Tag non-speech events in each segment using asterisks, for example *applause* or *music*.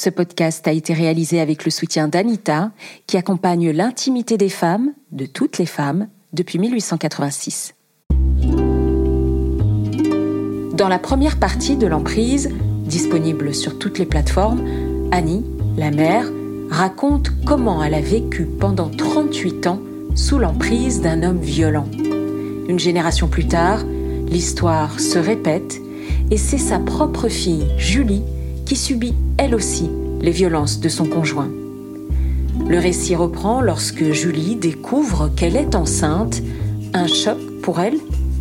Ce podcast a été réalisé avec le soutien d'Anita, qui accompagne l'intimité des femmes, de toutes les femmes, depuis 1886. Dans la première partie de l'emprise, disponible sur toutes les plateformes, Annie, la mère, raconte comment elle a vécu pendant 38 ans sous l'emprise d'un homme violent. Une génération plus tard, l'histoire se répète et c'est sa propre fille, Julie, qui subit elle aussi les violences de son conjoint. Le récit reprend lorsque Julie découvre qu'elle est enceinte, un choc pour elle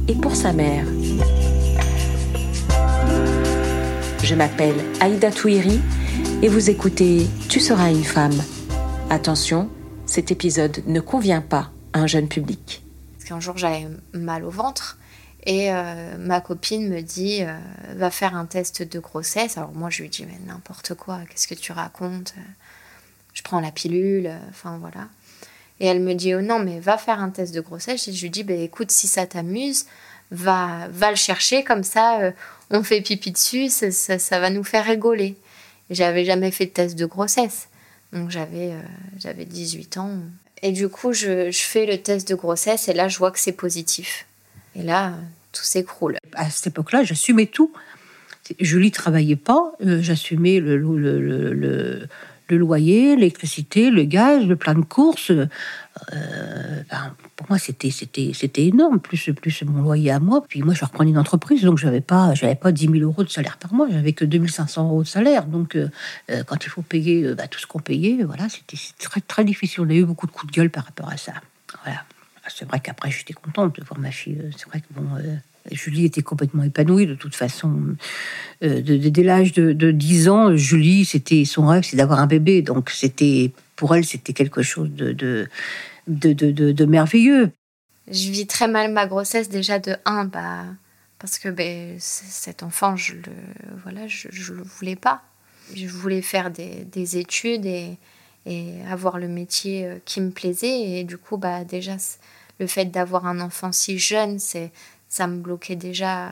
et pour sa mère. Je m'appelle Aïda Touiri et vous écoutez Tu seras une femme. Attention, cet épisode ne convient pas à un jeune public. Parce qu'un jour j'avais mal au ventre et euh, ma copine me dit euh, va faire un test de grossesse. Alors moi je lui dis mais n'importe quoi, qu'est-ce que tu racontes? Je prends la pilule, enfin voilà. Et elle me dit oh non mais va faire un test de grossesse. Et je lui dis bah, écoute si ça t'amuse, va va le chercher comme ça, euh, on fait pipi dessus, ça, ça, va nous faire rigoler. J'avais jamais fait de test de grossesse, donc j'avais j'avais 18 ans. Et du coup je, je fais le test de grossesse et là je vois que c'est positif. Et là, tout s'écroule. À cette époque-là, j'assumais tout. Julie travaillait pas, euh, j'assumais le, loyer, l'électricité, le gaz, le plan de course. Euh, ben, pour moi, c'était énorme, plus plus mon loyer à moi. Puis moi, je reprenais une entreprise, donc j'avais pas pas 10 000 euros de salaire par mois, j'avais que 2500 euros de salaire. Donc euh, quand il faut payer ben, tout ce qu'on payait, voilà, c'était très très difficile. On a eu beaucoup de coups de gueule par rapport à ça. Voilà. C'est vrai qu'après, j'étais contente de voir ma fille. C'est vrai que bon, Julie était complètement épanouie de toute façon. Euh, dès l'âge de, 10 ans, Julie, c'était son rêve, c'est d'avoir un bébé. Donc c'était pour elle, c'était quelque chose de, de, de, merveilleux. Je vis très mal ma grossesse déjà de 1, bah, parce que ben, cet enfant, je le, voilà, je, je le voulais pas. Je voulais faire des, des études et, et, avoir le métier euh, qui me plaisait. Et du coup, bah, déjà, le fait d'avoir un enfant si jeune, c'est ça me bloquait déjà.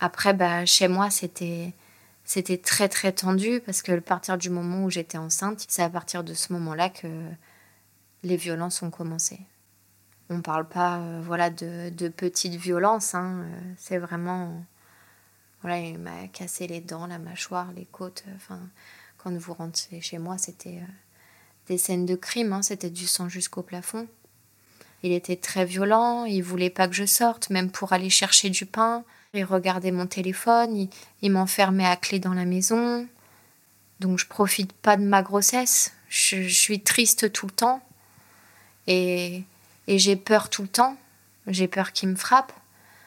Après, bah, chez moi, c'était c'était très très tendu parce que à partir du moment où j'étais enceinte, c'est à partir de ce moment-là que les violences ont commencé. On ne parle pas euh, voilà de, de, petites violences, hein, euh, c'est vraiment voilà il m'a cassé les dents, la mâchoire, les côtes. Enfin, quand vous rentrez chez moi, c'était euh, des scènes de crime, hein, c'était du sang jusqu'au plafond. Il était très violent, il voulait pas que je sorte, même pour aller chercher du pain. Il regardait mon téléphone, il, m'enfermait à clé dans la maison. Donc je profite pas de ma grossesse. Je, suis triste tout le temps. Et, et j'ai peur tout le temps. J'ai peur qu'il me frappe.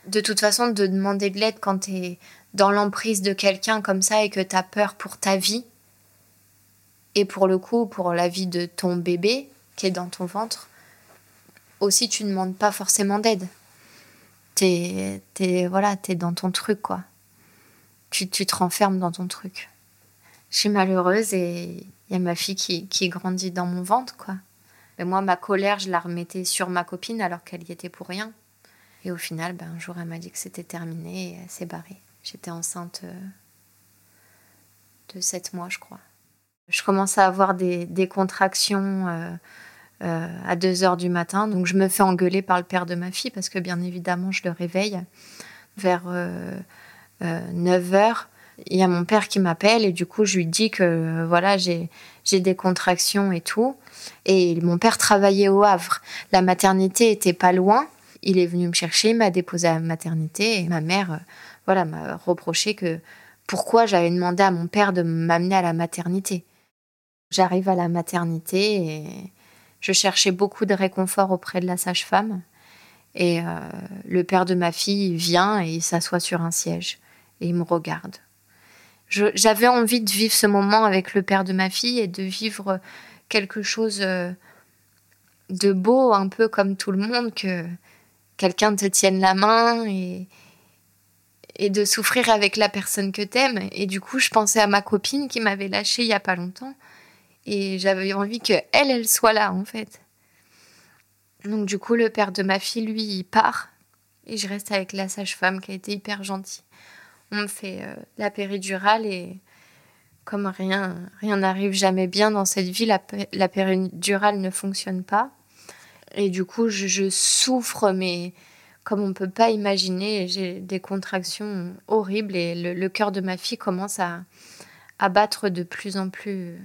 De toute façon, de demander de l'aide quand tu es dans l'emprise de quelqu'un comme ça et que tu as peur pour ta vie, et pour le coup, pour la vie de ton bébé qui est dans ton ventre, aussi tu ne demandes pas forcément d'aide. T'es, es, voilà, es dans ton truc, quoi. Tu, tu, te renfermes dans ton truc. Je suis malheureuse et il y a ma fille qui, qui grandit dans mon ventre, quoi. Mais moi, ma colère, je la remettais sur ma copine alors qu'elle y était pour rien. Et au final, ben, un jour, elle m'a dit que c'était terminé et elle s'est barrée. J'étais enceinte euh, de 7 mois, je crois. Je commence à avoir des, contractions euh, euh, à 2 heures du matin. Donc je me fais engueuler par le père de ma fille parce que bien évidemment je le réveille vers 9 euh, euh, heures. Il y a mon père qui m'appelle et du coup je lui dis que voilà j'ai des contractions et tout. Et mon père travaillait au Havre. La maternité était pas loin. Il est venu me chercher, m'a déposé à la maternité et ma mère voilà m'a reproché que pourquoi j'avais demandé à mon père de m'amener à la maternité. J'arrive à la maternité et je cherchais beaucoup de réconfort auprès de la sage-femme. Et euh, le père de ma fille vient et il s'assoit sur un siège et il me regarde. J'avais envie de vivre ce moment avec le père de ma fille et de vivre quelque chose euh, de beau, un peu comme tout le monde, que quelqu'un te tienne la main et, de souffrir avec la personne que t'aimes. Et du coup, je pensais à ma copine qui m'avait lâchée il y a pas longtemps et j'avais envie que elle, elle soit là, en fait. Donc, du coup, le père de ma fille, lui, il part. Et je reste avec la sage-femme qui a été hyper gentille. On me fait euh, la péridurale et comme rien rien n'arrive jamais bien dans cette vie, la, péridurale ne fonctionne pas. Et du coup, je, souffre, mais comme on ne peut pas imaginer, j'ai des contractions horribles et le, cœur de ma fille commence à battre de plus en plus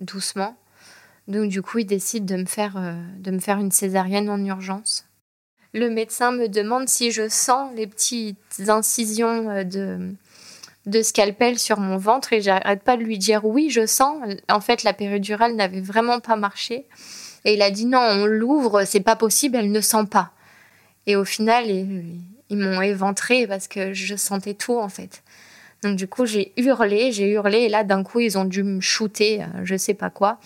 doucement. Donc du coup, il décide de me faire, euh, de me faire une césarienne en urgence. Le médecin me demande si je sens les petites incisions euh, de, de scalpel sur mon ventre et j'arrête pas de lui dire oui, je sens. En fait, la péridurale n'avait vraiment pas marché. Et il a dit non, on l'ouvre, c'est pas possible, elle ne sent pas. Et au final, ils, m'ont éventré parce que je sentais tout en fait. Donc du coup, j'ai hurlé, j'ai hurlé et là d'un coup, ils ont dû me shooter, euh, je sais pas quoi.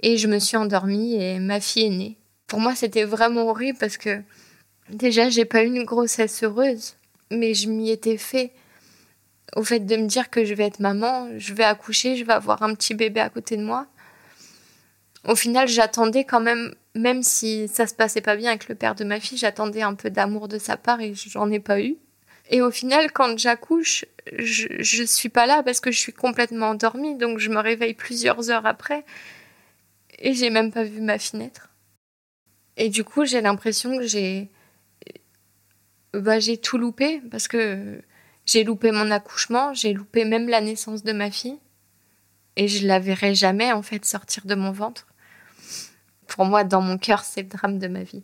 Et je me suis endormie et ma fille est née. Pour moi, c'était vraiment horrible parce que déjà, j'ai pas eu une grossesse heureuse, mais je m'y étais fait au fait de me dire que je vais être maman, je vais accoucher, je vais avoir un petit bébé à côté de moi. Au final, j'attendais quand même, même si ça se passait pas bien avec le père de ma fille, j'attendais un peu d'amour de sa part et j'en ai pas eu. Et au final, quand j'accouche, je, je suis pas là parce que je suis complètement endormie, donc je me réveille plusieurs heures après et j'ai même pas vu ma fille naître. Et du coup, j'ai l'impression que j'ai bah, tout loupé parce que j'ai loupé mon accouchement, j'ai loupé même la naissance de ma fille. Et je la verrai jamais, en fait, sortir de mon ventre. Pour moi, dans mon cœur, c'est le drame de ma vie.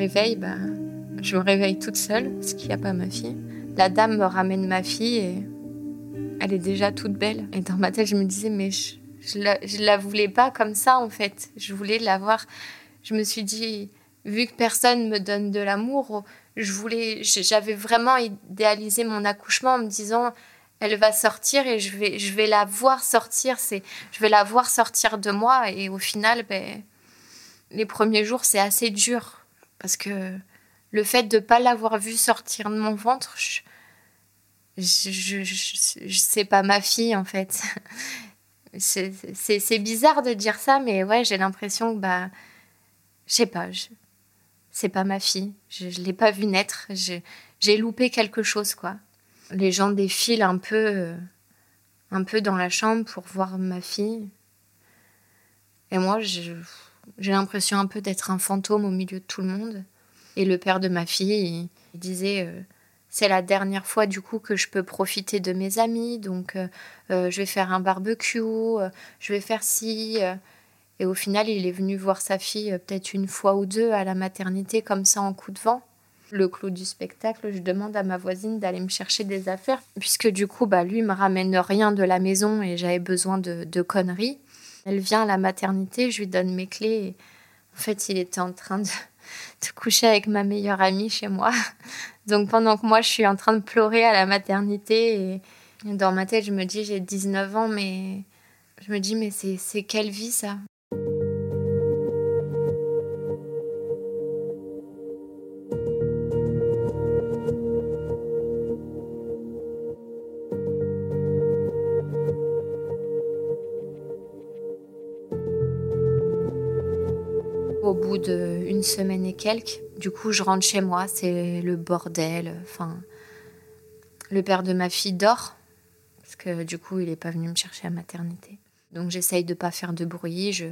Réveille, bah, je me réveille toute seule, parce qu'il n'y a pas ma fille. La dame me ramène ma fille et elle est déjà toute belle. Et dans ma tête, je me disais, mais je, je, la, la voulais pas comme ça, en fait. Je voulais la voir. Je me suis dit, vu que personne me donne de l'amour, je voulais, j'avais vraiment idéalisé mon accouchement en me disant, elle va sortir et je vais, je vais la voir sortir. C'est, je vais la voir sortir de moi. Et au final, ben, les premiers jours, c'est assez dur parce que le fait de ne pas l'avoir vue sortir de mon ventre, je, je, je, sais pas ma fille en fait. *laughs* c'est bizarre de dire ça, mais ouais, j'ai l'impression que bah, je sais pas, c'est pas ma fille. Je, ne l'ai pas vue naître. J'ai loupé quelque chose quoi. Les gens défilent un peu, un peu dans la chambre pour voir ma fille. Et moi, j'ai l'impression un peu d'être un fantôme au milieu de tout le monde. Et le père de ma fille, il, disait euh, c'est la dernière fois du coup que je peux profiter de mes amis, donc euh, euh, je vais faire un barbecue, je vais faire ci. Et au final, il est venu voir sa fille peut-être une fois ou deux à la maternité comme ça en coup de vent. Le clou du spectacle, je demande à ma voisine d'aller me chercher des affaires, puisque du coup, bah, lui me ramène rien de la maison et j'avais besoin de, de, conneries. Elle vient à la maternité, je lui donne mes clés. en fait, il était en train de, *laughs* de coucher avec ma meilleure amie chez moi. *laughs* Donc pendant que moi je suis en train de pleurer à la maternité et dans ma tête je me dis j'ai 19 ans mais je me dis mais c'est quelle vie ça? D'une semaine et quelques, du coup, je rentre chez moi, c'est le bordel. Enfin, le père de ma fille dort parce que du coup, il n'est pas venu me chercher à maternité. Donc, j'essaye de pas faire de bruit. Je,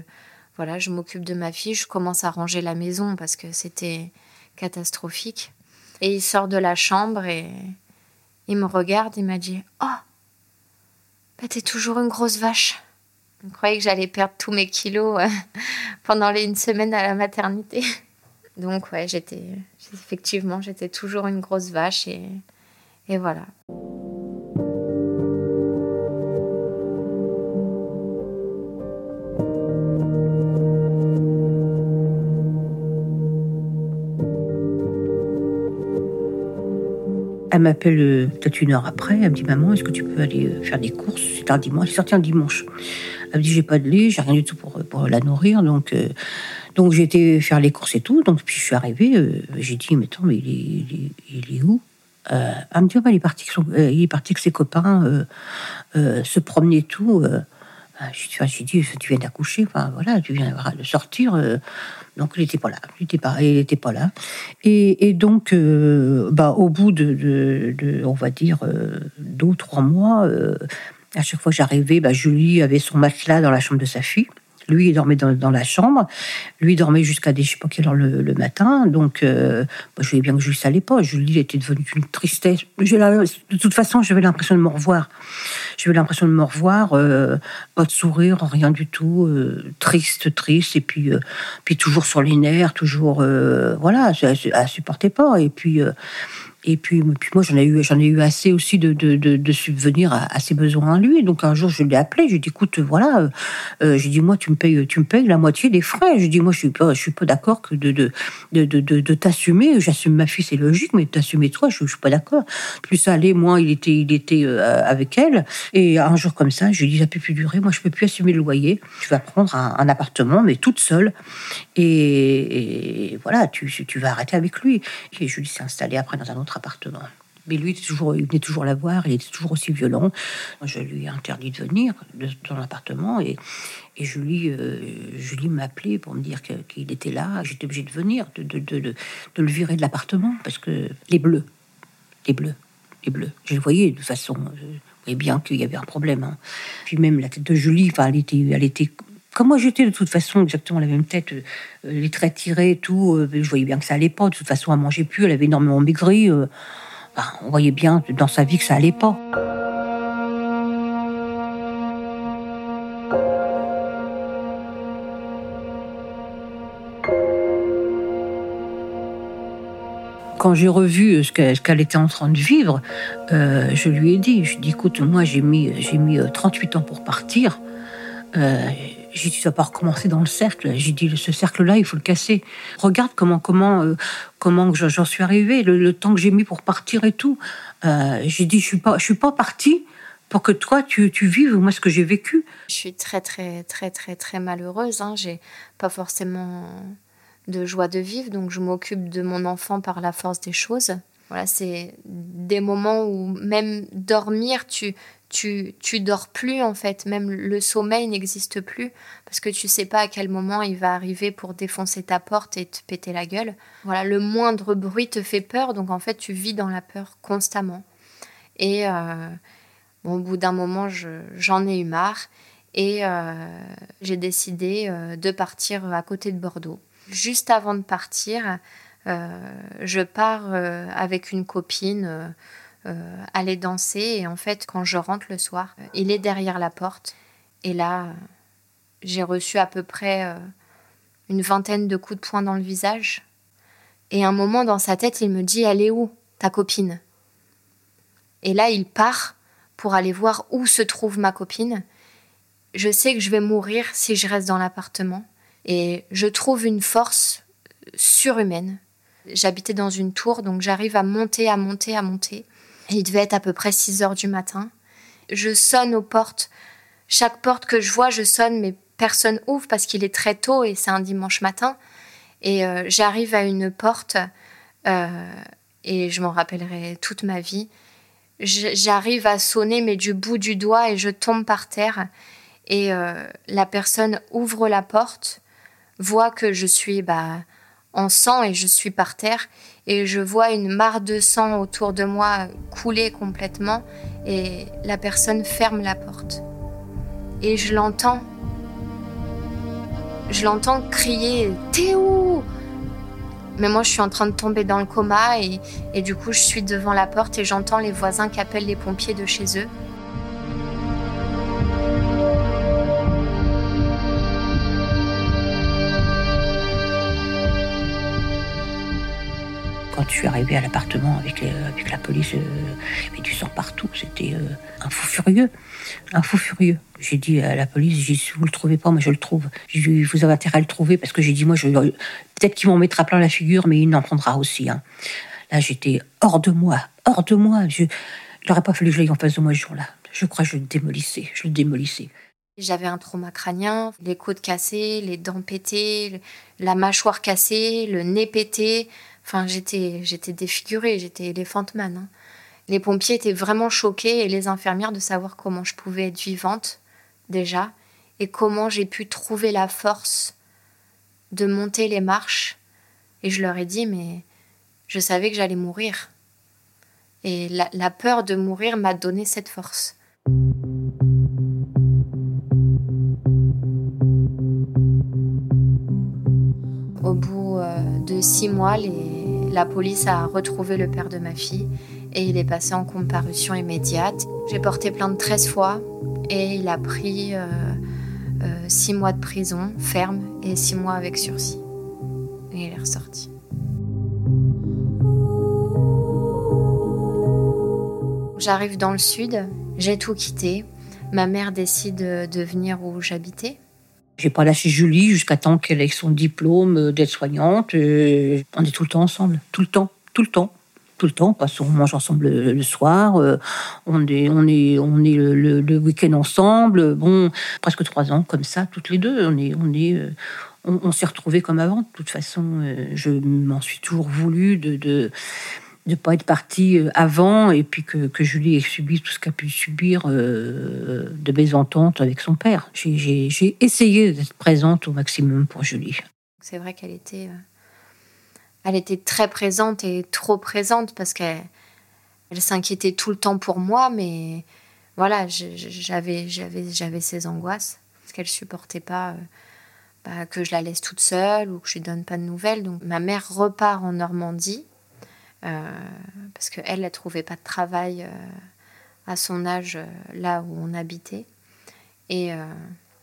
voilà, je m'occupe de ma fille. Je commence à ranger la maison parce que c'était catastrophique. Et il sort de la chambre et il me regarde. Il m'a dit, oh, bah, t'es toujours une grosse vache. Je croyais que j'allais perdre tous mes kilos euh, *laughs* pendant les une semaine à la maternité? *laughs* Donc ouais, j'étais effectivement, j'étais toujours une grosse vache et, et voilà. Elle m'appelle euh, peut-être une heure après. Elle me dit Maman, est-ce que tu peux aller euh, faire des courses? C'est un dimanche. Elle est sortie un dimanche. Elle me dit J'ai pas de lait, j'ai rien du tout pour, pour la nourrir. Donc, euh, donc j'ai été faire les courses et tout. Donc, puis je suis arrivée. j'ai dit Mais attends, mais il est, il est, où? Euh, elle me dit, il, est parti il est parti avec ses copains se promener tout. J'ai dit, tu viens d'accoucher, voilà, tu viens de sortir. donc, il n'était pas là. Il n'était pas, il pas là. Et, donc, bah, au bout de, on va dire, deux ou trois mois, à chaque fois que j'arrivais, bah, Julie avait son matelas dans la chambre de sa fille. Lui, il dormait dans, la chambre. Lui, dormait jusqu'à des, je sais pas quelle heure le, matin. Donc, euh, je voyais bien que Julie savait pas. Julie était devenue une tristesse. de toute façon, j'avais l'impression de me revoir. J'avais l'impression de me revoir. Euh, pas de sourire, rien du tout. Euh, triste, triste. Et puis, puis toujours sur les nerfs, toujours. voilà, elle, elle supportait pas. Et puis. Et puis, puis moi, j'en ai eu, ai eu assez aussi de, de, de, subvenir à, ses besoins à lui. Donc un jour, je l'ai appelé. Je lui ai dit, écoute, voilà, euh, euh j'ai dit, moi, tu me payes, tu me payes la moitié des frais. Je lui dit, moi, je suis pas, je suis pas d'accord que de, de, de, de, de t'assumer. J'assume ma fille, c'est logique, mais t'assumer toi, je, je suis pas d'accord. Plus ça allait, moins il était, il était euh, avec elle. Et un jour comme ça, je lui ai dit, ça peut plus durer. Moi, je peux plus assumer le loyer. Tu vas prendre un, appartement, mais toute seule. Et, voilà, tu, tu vas arrêter avec lui. Et Julie s'est installée après dans un autre appartement. Mais lui, toujours, il venait toujours la voir, il était toujours aussi violent. Je lui ai interdit de venir dans l'appartement et, et Julie, euh, Julie m'appelait pour me dire qu'il était là. J'étais obligée de venir, de, de, de, le virer de l'appartement parce que les bleus, les bleus, les bleus, je le voyais de façon. Je voyais bien qu'il y avait un problème. Hein. Puis même la tête de Julie, enfin, elle était, elle était moi j'étais de toute façon exactement la même tête, euh, les traits tirés et tout, euh, je voyais bien que ça allait pas. De toute façon, elle mangeait plus, elle avait énormément maigri. Euh, on voyait bien dans sa vie que ça allait pas. quand j'ai revu ce qu'elle était en train de vivre, je lui ai dit, je dis, écoute, moi j'ai mis, j'ai mis 38 ans pour partir. J'ai dit, ça va pas recommencer dans le cercle. J'ai dit, ce cercle-là, il faut le casser. Regarde comment, comment, euh, comment j'en suis arrivée, le, temps que j'ai mis pour partir et tout. Euh, j'ai dit, je suis pas, je suis pas partie pour que toi, tu, tu vives moi ce que j'ai vécu. Je suis très, très, très, très, très malheureuse. Hein. J'ai pas forcément de joie de vivre, donc je m'occupe de mon enfant par la force des choses. Voilà, c'est des moments où même dormir, tu, tu, tu dors plus en fait, même le sommeil n'existe plus parce que tu sais pas à quel moment il va arriver pour défoncer ta porte et te péter la gueule. Voilà, le moindre bruit te fait peur, donc en fait tu vis dans la peur constamment. Et euh, au bout d'un moment, j'en ai eu marre et euh, j'ai décidé euh, de partir à côté de Bordeaux. Juste avant de partir, je pars avec une copine euh, aller danser. Et en fait, quand je rentre le soir, il est derrière la porte. Et là, j'ai reçu à peu près euh, une vingtaine de coups de poing dans le visage. Et un moment dans sa tête, il me dit Elle est où, ta copine? Et là, il part pour aller voir où se trouve ma copine. Je sais que je vais mourir si je reste dans l'appartement. Et je trouve une force surhumaine. J'habitais dans une tour, donc j'arrive à monter, à monter, à monter. Il devait être à peu près 6 heures du matin. Je sonne aux portes. Chaque porte que je vois, je sonne, mais personne ouvre parce qu'il est très tôt et c'est un dimanche matin. Et euh, j'arrive à une porte euh, et je m'en rappellerai toute ma vie. J'arrive à sonner, mais du bout du doigt et je tombe par terre. Et euh, la personne ouvre la porte, voit que je suis bah, en sang et je suis par terre et je vois une mare de sang autour de moi couler complètement et la personne ferme la porte. Et je l'entends. Je l'entends crier T'es où? Mais moi je suis en train de tomber dans le coma et, et du coup je suis devant la porte et j'entends les voisins qui appellent les pompiers de chez eux. Je suis arrivée à l'appartement avec, euh, avec la police, euh, il y du sang partout. C'était euh, un fou furieux. Un fou furieux. J'ai dit à la police, j'ai si vous le trouvez pas, moi je le trouve. J'ai dit, vous avez intérêt à le trouver parce que j'ai dit, moi, je, peut-être qu'il m'en mettra plein la figure, mais il n'en prendra aussi. Hein. Là, j'étais hors de moi, hors de moi. Je, il n'aurait pas fallu que j'aille en face de moi ce jour-là. Je crois que je le démolissais, je le démolissais. J'avais un trauma crânien, les côtes cassées, les dents pétées, la mâchoire cassée, le nez pété. Enfin, j'étais, j'étais défigurée, j'étais Elephant Man. Hein. Les pompiers étaient vraiment choqués et les infirmières de savoir comment je pouvais être vivante déjà et comment j'ai pu trouver la force de monter les marches. Et je leur ai dit, mais je savais que j'allais mourir. Et la, peur de mourir m'a donné cette force. Au bout euh, de six mois, la police a retrouvé le père de ma fille et il est passé en comparution immédiate. J'ai porté plainte 13 fois et il a pris euh, euh, six mois de prison ferme et six mois avec sursis. Et il est ressorti. J'arrive dans le sud, j'ai tout quitté. Ma mère décide de venir où j'habitais. J'ai pas lâché Julie jusqu'à temps qu'elle ait son diplôme d'aide-soignante. On est tout le temps ensemble, tout le temps, tout le temps tout le temps parce qu'on mange ensemble le, soir, euh, on est, on est, on est le, week-end ensemble. Bon, presque trois ans comme ça, toutes les deux. On est, on est, euh, on, s'est retrouvés comme avant. De toute façon, euh, je m'en suis toujours voulu de de pas être partie avant et puis que, que Julie ait subi tout ce qu'a pu subir de mésentente avec son père. J'ai essayé d'être présente au maximum pour Julie. C'est vrai qu'elle était elle était très présente et trop présente parce qu'elle elle, s'inquiétait tout le temps pour moi, mais voilà, j'avais j'avais ses angoisses parce qu'elle supportait pas euh, bah, que je la laisse toute seule ou que je lui donne pas de nouvelles. Donc ma mère repart en Normandie euh, parce qu'elle elle, trouvait pas de travail euh, à son âge là où on habitait et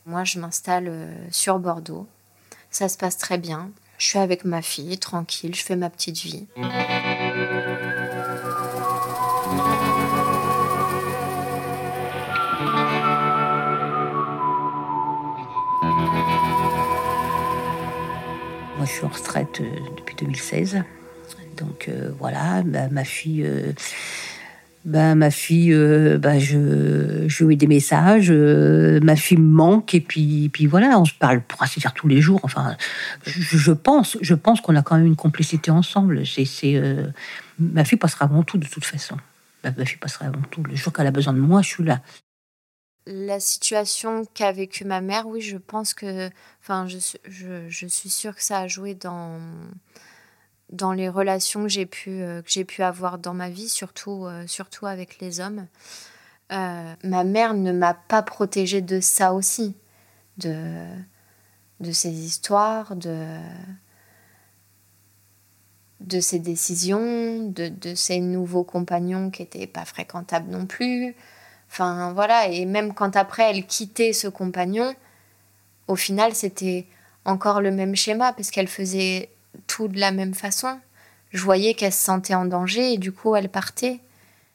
moi je m'installe sur Bordeaux. Ça se passe très bien. Je suis avec ma fille, tranquille, je fais ma petite vie. Moi, je suis en retraite euh, depuis 2016. Donc euh, voilà, ma fille euh, ben, ma fille, euh, ben, je, je lui ai des messages, ma fille me manque, et puis, puis voilà, on se parle pour ainsi dire tous les jours. Enfin, je, pense, je pense qu'on a quand même une complicité ensemble. C'est, euh, ma fille passera avant tout de toute façon. Ma, fille passera avant tout. Le jour qu'elle a besoin de moi, je suis là. La situation qu'a vécue ma mère, oui, je pense que, enfin, je, je, je suis sûre que ça a joué dans dans les relations que j'ai pu, euh, pu avoir dans ma vie, surtout, euh, surtout avec les hommes. Euh, ma mère ne m'a pas protégée de ça aussi, de, de ces histoires, de, de ces décisions, de, de ces nouveaux compagnons qui n'étaient pas fréquentables non plus. Enfin voilà, et même quand après elle quittait ce compagnon, au final c'était encore le même schéma parce qu'elle faisait tout de la même façon. Je voyais qu'elle se sentait en danger et du coup elle partait.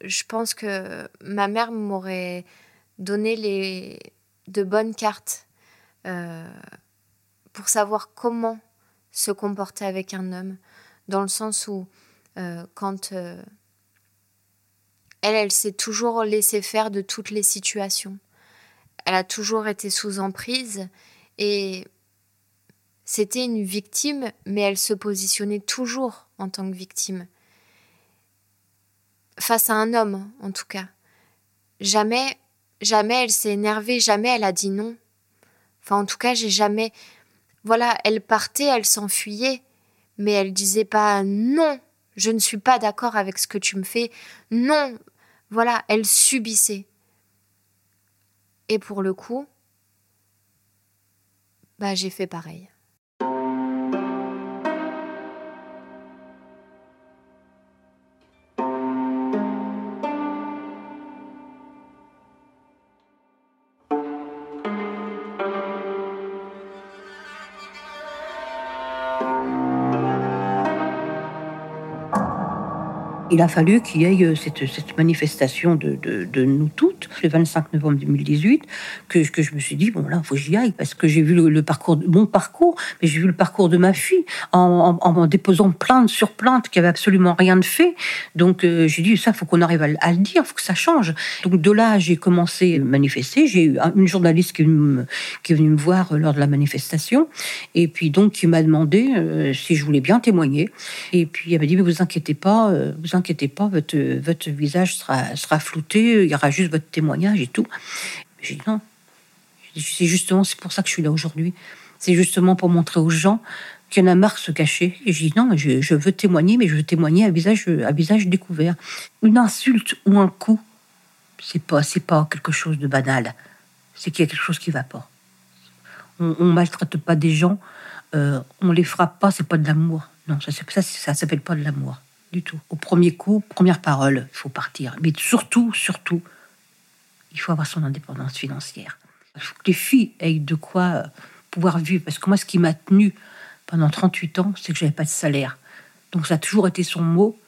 Je pense que ma mère m'aurait donné les de bonnes cartes euh, pour savoir comment se comporter avec un homme, dans le sens où euh, quand euh, elle, elle s'est toujours laissée faire de toutes les situations. Elle a toujours été sous emprise et c'était une victime, mais elle se positionnait toujours en tant que victime. Face à un homme, en tout cas. Jamais, jamais elle s'est énervée, jamais elle a dit non. Enfin, en tout cas, j'ai jamais. Voilà, elle partait, elle s'enfuyait, mais elle disait pas non, je ne suis pas d'accord avec ce que tu me fais. Non, voilà, elle subissait. Et pour le coup, bah j'ai fait pareil. Il a fallu qu'il y ait euh, cette, manifestation de, nous toutes, le 25 novembre 2018, que, je me suis dit, bon là, il faut que j'y aille, parce que j'ai vu le, parcours, mon parcours, mais j'ai vu le parcours de ma fille en, déposant plainte sur plainte qui avait absolument rien de fait. Donc euh, j'ai dit, ça, faut qu'on arrive à, le dire, faut que ça change. Donc de là, j'ai commencé à manifester. J'ai eu une journaliste qui est, venue me, voir lors de la manifestation, et puis donc qui m'a demandé euh, si je voulais bien témoigner. Et puis elle m'a dit, mais vous inquiétez pas, vous inquiétez inquiétez pas, votre, votre visage sera, sera flouté, il y aura juste votre témoignage et tout. J'ai dit non. C'est justement, c'est pour ça que je suis là aujourd'hui. C'est justement pour montrer aux gens qu'il y en a marre de se cacher. Et j'ai dit non, je, je, veux témoigner, mais je veux témoigner à visage, à visage découvert. Une insulte ou un coup, c'est pas, c'est pas quelque chose de banal. C'est qu'il y a quelque chose qui va pas. On, on maltraite pas des gens, euh, on les frappe pas, c'est pas de l'amour. Non, ça, ça, ça s'appelle pas de l'amour du tout. Au premier coup, première parole, il faut partir. Mais surtout, surtout, il faut avoir son indépendance financière. Il faut que les filles aient de quoi euh, pouvoir vivre. Parce que moi, ce qui m'a tenu pendant 38 ans, c'est que j'avais pas de salaire. Donc ça a toujours été son mot.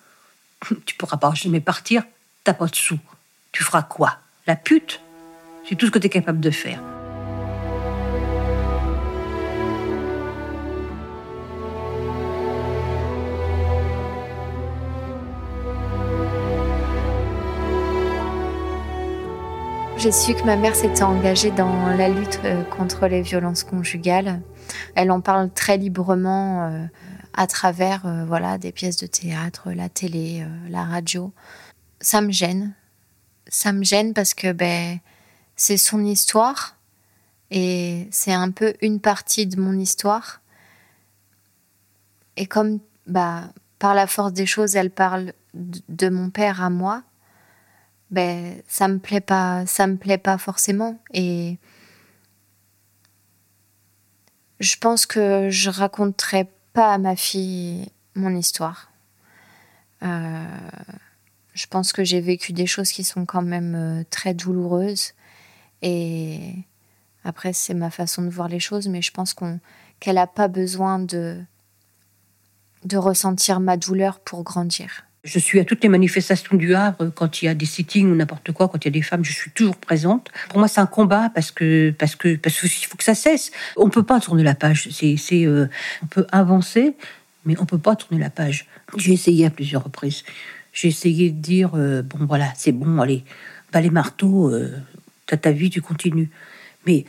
*laughs* Tu pourras pas jamais partir, t'as pas de sous. Tu feras quoi? La pute? C'est tout ce que tu es capable de faire. J'ai su que ma mère s'était engagée dans la lutte euh, contre les violences conjugales. Elle en parle très librement euh, à travers euh, voilà des pièces de théâtre, la télé, la radio. Ça me gêne. Ça me gêne parce que ben c'est son histoire et c'est un peu une partie de mon histoire. Et comme bah par la force des choses, elle parle de mon père à moi, ben ça me plaît pas, ça me plaît pas forcément et je pense que je raconterai pas à ma fille mon histoire. Euh, je pense que j'ai vécu des choses qui sont quand même euh, très douloureuses et après c'est ma façon de voir les choses, mais je pense qu'on qu'elle n'a pas besoin de de ressentir ma douleur pour grandir. Je suis à toutes les manifestations du Havre quand il y a des sittings ou n'importe quoi, quand il y a des femmes, je suis toujours présente. Pour moi, c'est un combat parce que parce que parce qu'il faut que ça cesse. On peut pas tourner la page. C'est euh, on peut avancer, mais on peut pas tourner la page. J'ai essayé à plusieurs reprises. J'ai essayé de dire euh, bon voilà, c'est bon, allez, pas les marteaux, euh, t'as ta vie, tu continues. Mais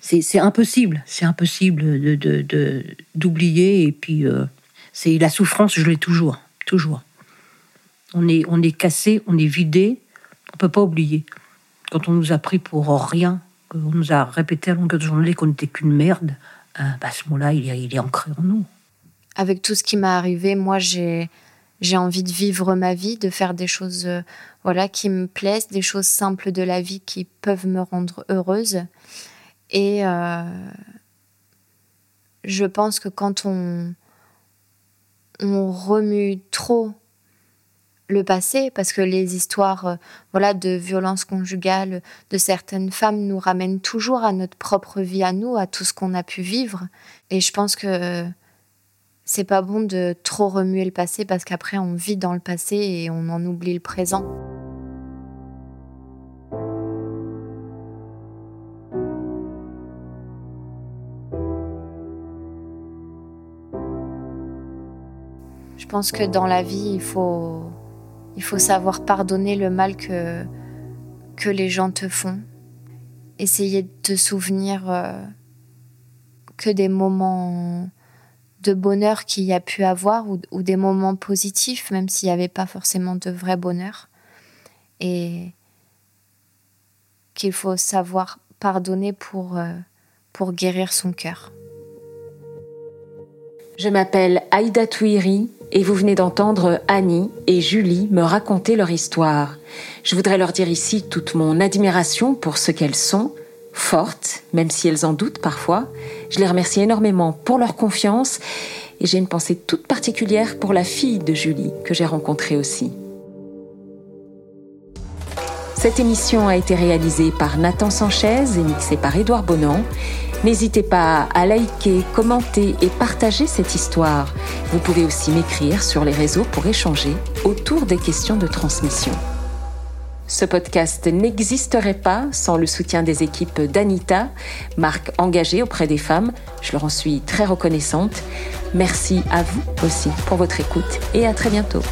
c'est impossible, c'est impossible de d'oublier de, et puis euh, c'est la souffrance, je l'ai toujours, toujours on est, on est cassé, on est vidé. On peut pas oublier. Quand on nous a pris pour rien, qu'on nous a répété à longueur de journée qu'on n'était qu'une merde, bah, ce mot-là, il il est ancré en nous. Avec tout ce qui m'est arrivé, moi, j'ai j'ai envie de vivre ma vie, de faire des choses euh, voilà qui me plaisent, des choses simples de la vie qui peuvent me rendre heureuse. Et euh, je pense que quand on on remue trop le passé parce que les histoires euh, voilà de violence conjugale de certaines femmes nous ramènent toujours à notre propre vie à nous à tout ce qu'on a pu vivre et je pense que c'est pas bon de trop remuer le passé parce qu'après on vit dans le passé et on en oublie le présent. Je pense que dans la vie, il faut il faut savoir pardonner le mal que, que les gens te font. Essayer de te souvenir euh, que des moments de bonheur qu'il y a pu avoir ou, des moments positifs, même s'il n'y avait pas forcément de vrai bonheur. Et qu'il faut savoir pardonner pour, euh, pour guérir son cœur. Je m'appelle Aïda Touiri et vous venez d'entendre Annie et Julie me raconter leur histoire. Je voudrais leur dire ici toute mon admiration pour ce qu'elles sont, fortes, même si elles en doutent parfois. Je les remercie énormément pour leur confiance et j'ai une pensée toute particulière pour la fille de Julie que j'ai rencontrée aussi. Cette émission a été réalisée par Nathan Sanchez et mixée par Édouard Bonan. N'hésitez pas à liker, commenter et partager cette histoire. Vous pouvez aussi m'écrire sur les réseaux pour échanger autour des questions de transmission. Ce podcast n'existerait pas sans le soutien des équipes d'Anita, marque engagée auprès des femmes. Je leur en suis très reconnaissante. Merci à vous aussi pour votre écoute et à très bientôt.